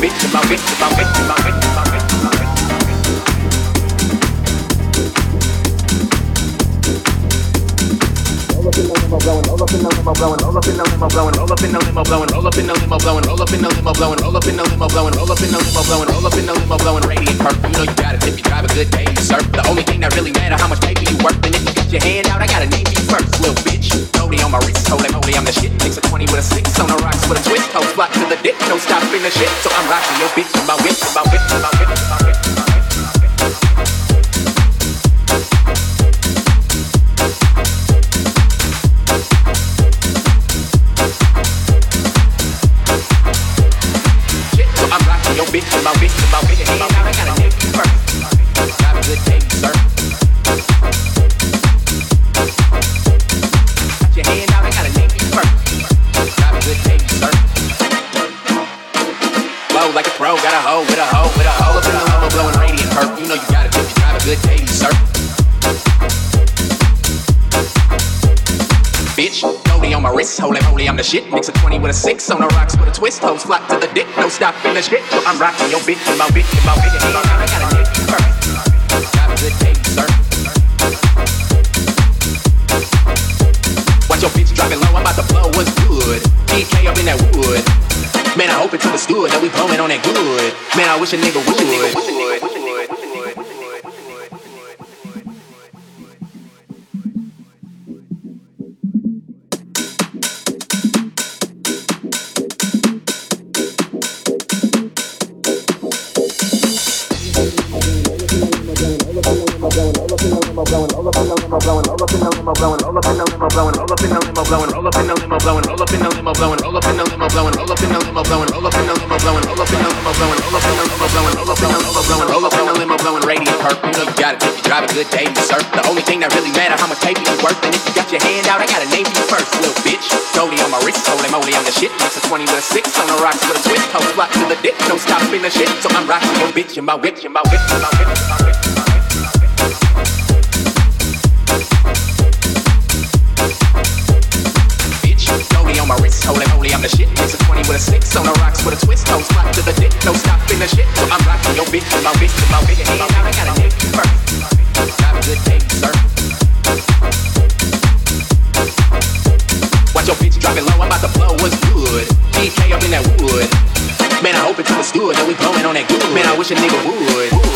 bitch, my bitch, my bitch, my bitch. Roll up in the limo, blowing, roll up in the limo, blowing, roll up in the limo, blowing, roll up in the limo, blowing, roll up in the limo, blowing, roll up in the limo, blowing, radiant purple. You know you got it if you drive a good day, you. The only thing that really matter how much paper you worth, if you got your hand out, I gotta name you first, little bitch. Goldie on my wrist, holy moly, I'm the shit. Mix a 20 with a 6 on the rocks with a twist. Toes flat to the dick, no stopping the shit. So I'm rocking your bitch, my whip, my whip, my whip, my whip. Bitch, my bitch, my bitch. I gotta you first. Have a good day, sir. Got your hand out, I gotta you first. Have a good day, sir. Blow like a pro, got a hoe with a hoe with a hoe up in the limo, blowing radiant perp. You know you got it if you a good day, sir. Bitch on my wrist. Holy moly, I'm the shit. Mix a 20 with a 6 on the rocks with a twist. Toes flock to dick. No stopping the shit. So I'm rocking your bitch and my bitch and my bitch. And I got a dick first. A good day, sir. Watch your bitch dropping low. I'm about to blow. What's good? DK up in that wood. Man, I hope it's good that we blowing on that good. Man, I wish a nigga would. Roll up in the limo, blowing, roll up in the limo, blowing, roll up in the limo, blowing, roll up in the limo, blowing, roll up in the limo, blowing, radiant perp. You know you got it if you drive a good day, you. The only thing that really matter how much paper you worth, and if you got your hand out, I gotta name you first, little bitch. Goldie on my wrist, holy moly, I'm the shit. Mix a 20 with a 6 on the rocks with a twist. Toes flat to the dick, no stopping the shit. So I'm rocking your bitch and my whip, and my whip, and my whip, my whip. A 20 with a 6 on the rocks with a twist. Toes flat to the dick. No stopping the shit. So I'm rocking your bitch, my bitch, my bitch. Hey, now I gotta you first. Have a good day, sir. Watch your bitch dropping low. I'm about to blow. What's good? DK up in that wood. Man, I hope it's good that we blowing on that good. Man, I wish a nigga would. would.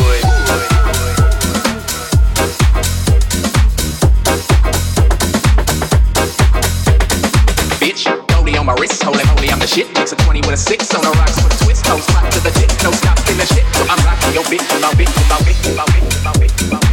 on my wrist, I'm the shit. Mix a 20 with a 6 on the rocks with a twist. Toes flat to the dick, no stopping the shit. So I'm rocking your bitch. my bitch, my bitch, my bitch, my bitch, my bitch.